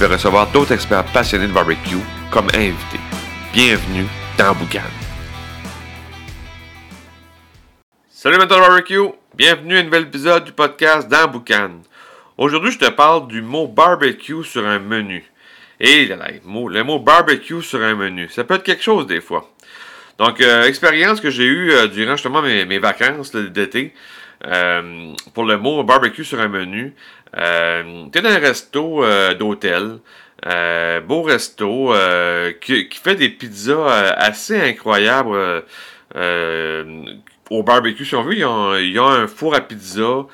vais recevoir d'autres experts passionnés de barbecue comme invités. Bienvenue dans Boucan. Salut maintenant barbecue, bienvenue à un nouvel épisode du podcast dans Boucan. Aujourd'hui, je te parle du mot barbecue sur un menu. Et là, le mot, le barbecue sur un menu, ça peut être quelque chose des fois. Donc, euh, expérience que j'ai eue euh, durant justement mes vacances d'été euh, pour le mot barbecue sur un menu. Euh, T'es dans un resto euh, d'hôtel, euh, beau resto, qui, fait des pizzas assez incroyables au barbecue. Si on veut, il y a, il y a un four à pizza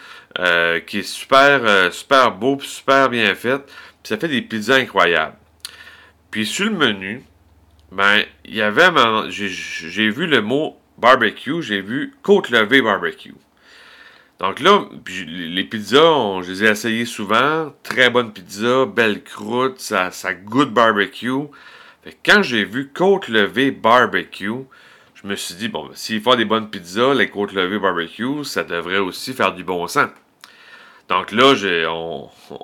qui est super, super beau, super bien fait. Ça fait des pizzas incroyables. Puis sur le menu, ben, il y avait, j'ai vu le mot barbecue, j'ai vu côte levée barbecue. Donc là, les pizzas, je les ai essayées souvent. Très bonne pizza, belle croûte, ça, ça goûte barbecue. Fait quand j'ai vu côte levée barbecue, je me suis dit, bon, s'il faut des bonnes pizzas, les côtes levées barbecue, ça devrait aussi faire du bon sens. Donc là,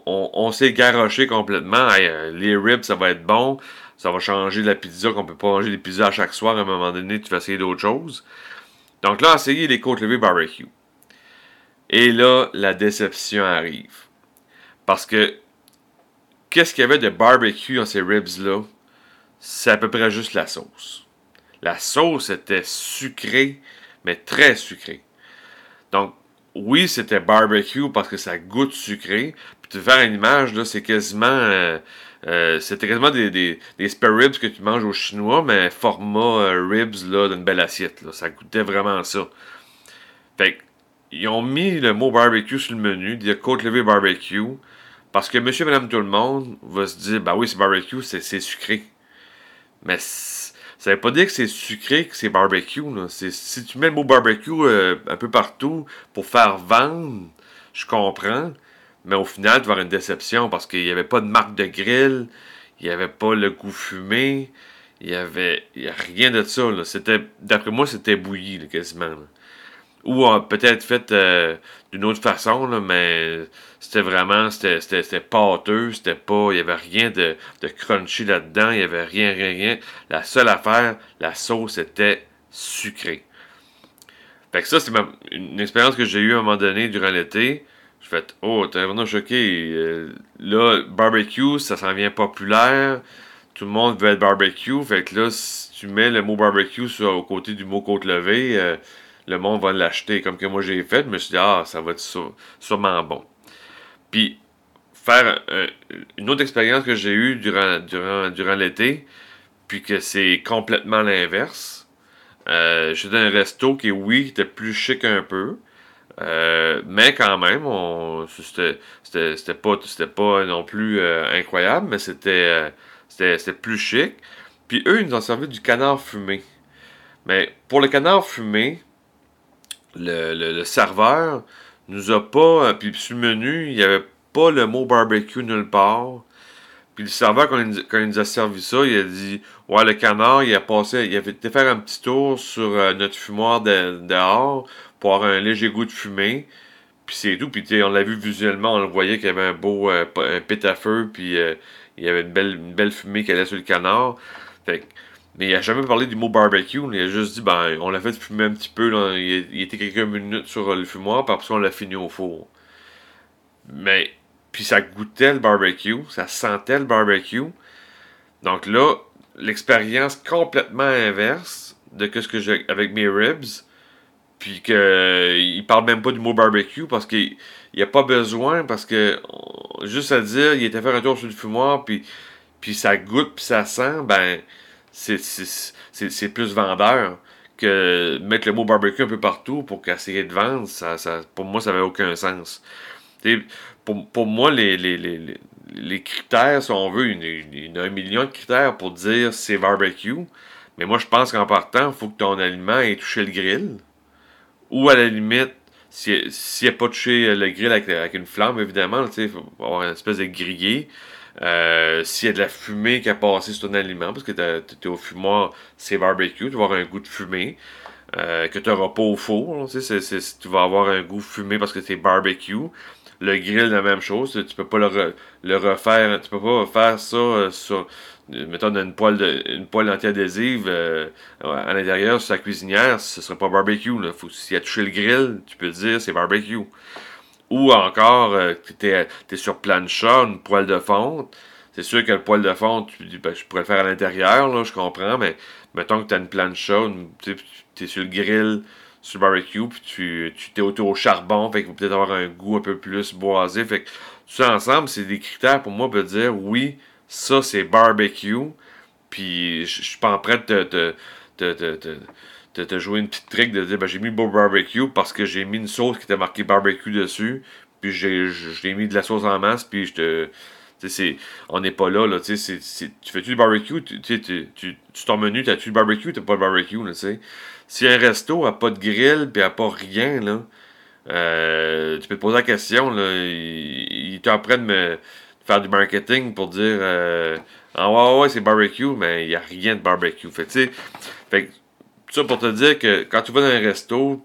on, s'est garoché complètement. Euh, les ribs, ça va être bon. Ça va changer la pizza, qu'on peut pas manger des pizzas à chaque soir. À un moment donné, tu vas essayer d'autres choses. Donc là, essayer les côtes levées barbecue. Et là, la déception arrive. Parce que qu'est-ce qu'il y avait de barbecue dans ces ribs-là? C'est à peu près juste la sauce. La sauce était sucrée, mais très sucrée. Donc, oui, c'était barbecue parce que ça goûte sucré. Puis te faire une image, là, c'est quasiment. Euh, euh, c'était quasiment des, des, spare ribs que tu manges au chinois, mais format euh, ribs là, d'une belle assiette. Là. Ça goûtait vraiment ça. Fait ils ont mis le mot barbecue sur le menu, dire côte levée barbecue, parce que monsieur, madame, tout le monde va se dire, bah oui, c'est barbecue, c'est sucré. Mais ça veut pas dire que c'est sucré, que c'est barbecue. Là. Si tu mets le mot barbecue euh, un peu partout pour faire vendre, je comprends. Mais au final, tu vas avoir une déception parce qu'il n'y avait pas de marque de grill, il n'y avait pas le goût fumé, il n'y avait rien de ça. C'était, d'après moi, c'était bouilli quasiment. Ou peut-être fait euh, d'une autre façon, mais c'était vraiment, c'était pâteux, c'était pas, il y avait rien de, crunchy là-dedans, il y avait rien, rien, rien. La seule affaire, la sauce était sucrée. Fait que ça, c'est une expérience que j'ai eue à un moment donné durant l'été. Je fais, oh, t'es vraiment choqué. Euh, là, barbecue, ça s'en vient populaire. Tout le monde veut être barbecue. Fait que là, si tu mets le mot barbecue sur, au côté du mot côte levée, euh, le monde va l'acheter. Comme que moi j'ai fait, je me suis dit, ah, ça va être sûrement bon. Puis, faire une autre expérience que j'ai eue durant, durant, durant l'été, puis que c'est complètement l'inverse. Euh, J'étais un resto qui, oui, était plus chic un peu. Euh, mais quand même, c'était pas, pas non plus euh, incroyable, mais euh, c'était plus chic. Puis eux, ils nous ont servi du canard fumé. Mais pour le canard fumé, le, serveur nous a pas. Euh, puis sur le menu, il n'y avait pas le mot barbecue nulle part. Puis le serveur, quand il, nous a servi ça, il a dit Ouais, le canard, il a passé, il a fait faire un petit tour sur euh, notre fumoir de, dehors pour avoir un léger goût de fumée. Puis c'est tout. Puis on l'a vu visuellement, on le voyait qu'il y avait un beau euh, un pit feu, puis il y avait une belle, une belle fumée qui allait sur le canard. Fait que mais il n'a jamais parlé du mot barbecue. Il a juste dit, ben, on l'a fait fumer un petit peu. Il, était quelques minutes sur le fumoir, puis après on l'a fini au four. Mais, puis ça goûtait le barbecue, ça sentait le barbecue. Donc là, l'expérience complètement inverse de ce que j'ai avec mes ribs. Puis qu'il parle même pas du mot barbecue parce qu'il n'y a pas besoin, parce que juste à dire, il était faire un tour sur le fumoir, puis, puis ça goûte, puis ça sent, ben c'est plus vendeur que mettre le mot barbecue un peu partout pour essayer de vendre. Ça, ça, pour moi, ça n'avait aucun sens. Pour, pour, moi, les, les, les, les critères, si on veut, il y a un million de critères pour dire c'est barbecue. Mais moi, je pense qu'en partant, il faut que ton aliment ait touché le grill. Ou à la limite, s'il si n'a pas touché le grill avec, une flamme, évidemment, il faut avoir une espèce de grillé. Euh, s'il y a de la fumée qui a passé sur ton aliment, parce que tu es au fumoir, c'est barbecue, tu vas avoir un goût de fumée. Euh, que tu n'auras pas au four. tu vas avoir un goût fumé parce que c'est barbecue. Le grill, la même chose. Tu peux pas le, refaire. Tu peux pas faire ça euh, sur, mettons, une poêle, une poêle anti-adhésive à l'intérieur sur sa cuisinière. Ce serait pas barbecue. Là. Faut, si tu a touché le grill, tu peux dire c'est barbecue. Ou encore, tu es, sur plancha, une poêle de fonte. C'est sûr que le poêle de fonte, tu ben, je pourrais le faire à l'intérieur, je comprends, mais mettons que tu as une plancha, tu es sur le grill, sur le barbecue, puis tu, t'es autour au charbon, fait peut-être avoir un goût un peu plus boisé. Fait que tout ça ensemble, c'est des critères pour moi pour dire oui, ça c'est barbecue, puis je suis pas en train de te, jouer une petite trick de dire ben, j'ai mis beau barbecue parce que j'ai mis une sauce qui était marquée barbecue dessus, puis j'ai, j'ai mis de la sauce en masse, puis je te on n'est pas là, là tu fais-tu du barbecue, tu, tu, tu, tu ton menu, t'as-tu du barbecue, t'as pas de barbecue, là, tu Si un resto a pas de grill, puis a pas rien, là, euh, tu peux te poser la question, là, ils, t'ont de me faire du marketing pour dire, euh, ah ouais, ouais, c'est barbecue, mais il n'y a rien de barbecue. Fait, tu fait ça pour te dire que quand tu vas dans un resto,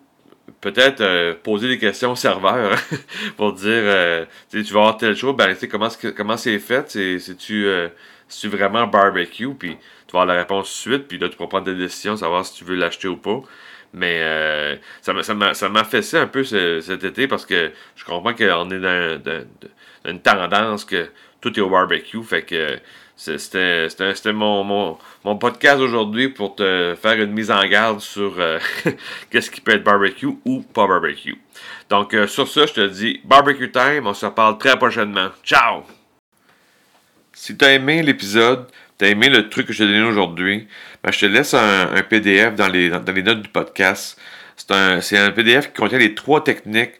peut-être euh, poser des questions au serveur pour dire euh, tu vas avoir telle chose, ben comment comment c'est fait, c'est-tu euh, vraiment barbecue, puis tu vas avoir la réponse tout suite, puis là tu pourras prendre des décisions, savoir si tu veux l'acheter ou pas. Mais ça m'a ça m'a fessé un peu cet été parce que je comprends qu'on est dans, dans, une tendance que tout est au barbecue, fait que c'était mon, mon, podcast aujourd'hui pour te faire une mise en garde sur euh, qu'est-ce qui peut être barbecue ou pas barbecue. Donc, euh, sur ça, je te dis barbecue time. On se reparle très prochainement. Ciao! Si tu as aimé l'épisode, tu as aimé le truc que je t'ai donné aujourd'hui, ben, je te laisse un, PDF dans les, notes du podcast. C'est un PDF qui contient les trois techniques